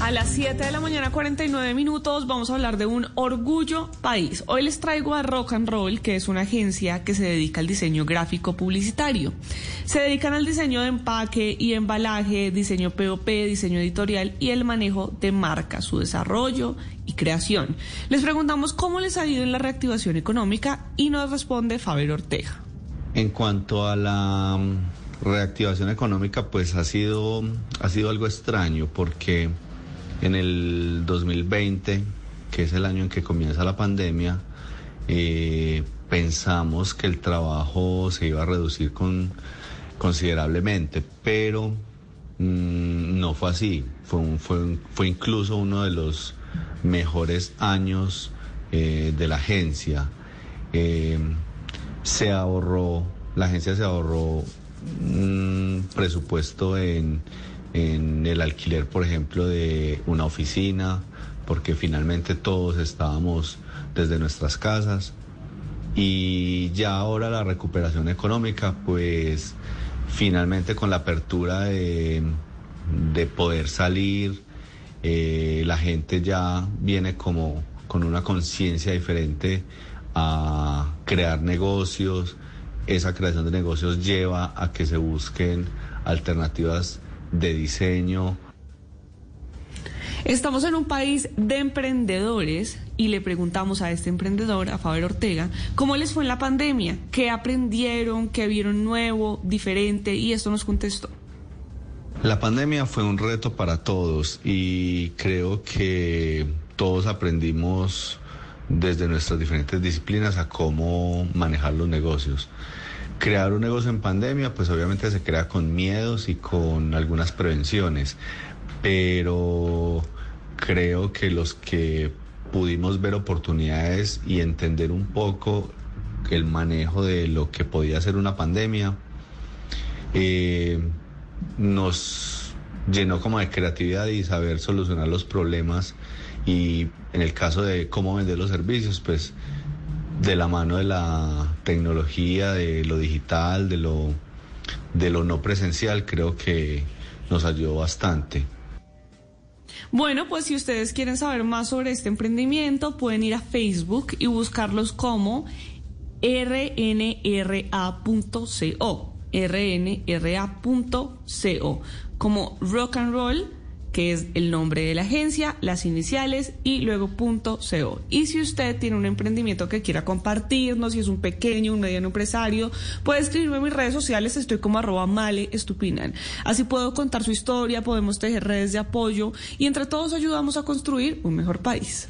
A las 7 de la mañana, 49 minutos, vamos a hablar de un orgullo país. Hoy les traigo a Rock and Roll, que es una agencia que se dedica al diseño gráfico publicitario. Se dedican al diseño de empaque y embalaje, diseño POP, diseño editorial y el manejo de marca, su desarrollo y creación. Les preguntamos cómo les ha ido en la reactivación económica y nos responde Faber Ortega. En cuanto a la mm, reactivación económica, pues ha sido, ha sido algo extraño porque en el 2020, que es el año en que comienza la pandemia, eh, pensamos que el trabajo se iba a reducir con, considerablemente, pero mm, no fue así. Fue, incluso uno de los mejores años eh, de la agencia. Eh, se ahorró, la agencia se ahorró un presupuesto en en el alquiler, por ejemplo, de una oficina, porque finalmente todos estábamos desde nuestras casas. Y ya ahora la recuperación económica, pues finalmente con la apertura de, poder salir, eh, la gente ya viene como con una conciencia diferente a crear negocios. Esa creación de negocios lleva a que se busquen alternativas de diseño. Estamos en un país de emprendedores y le preguntamos a este emprendedor, a Faber Ortega, cómo les fue en la pandemia, qué aprendieron, qué vieron nuevo, diferente, y esto nos contestó. La pandemia fue un reto para todos y creo que todos aprendimos desde nuestras diferentes disciplinas a cómo manejar los negocios crear un negocio en pandemia, pues obviamente se crea con miedos y con algunas prevenciones, pero creo que los que pudimos ver oportunidades y entender un poco el manejo de lo que podía ser una pandemia, eh, nos llenó como de creatividad y saber solucionar los problemas y en el caso de cómo vender los servicios, pues de la mano de la tecnología, de lo digital, de lo, de lo no presencial, creo que nos ayudó bastante. Bueno, pues si ustedes quieren saber más sobre este emprendimiento, pueden ir a Facebook y buscarlos como rnra.co, rnra.co, como rock and roll que es el nombre de la agencia, las iniciales y luego punto .co. Y si usted tiene un emprendimiento que quiera compartirnos, si es un pequeño, un mediano empresario, puede escribirme en mis redes sociales, estoy como arroba male estupinan. Así puedo contar su historia, podemos tejer redes de apoyo y entre todos ayudamos a construir un mejor país.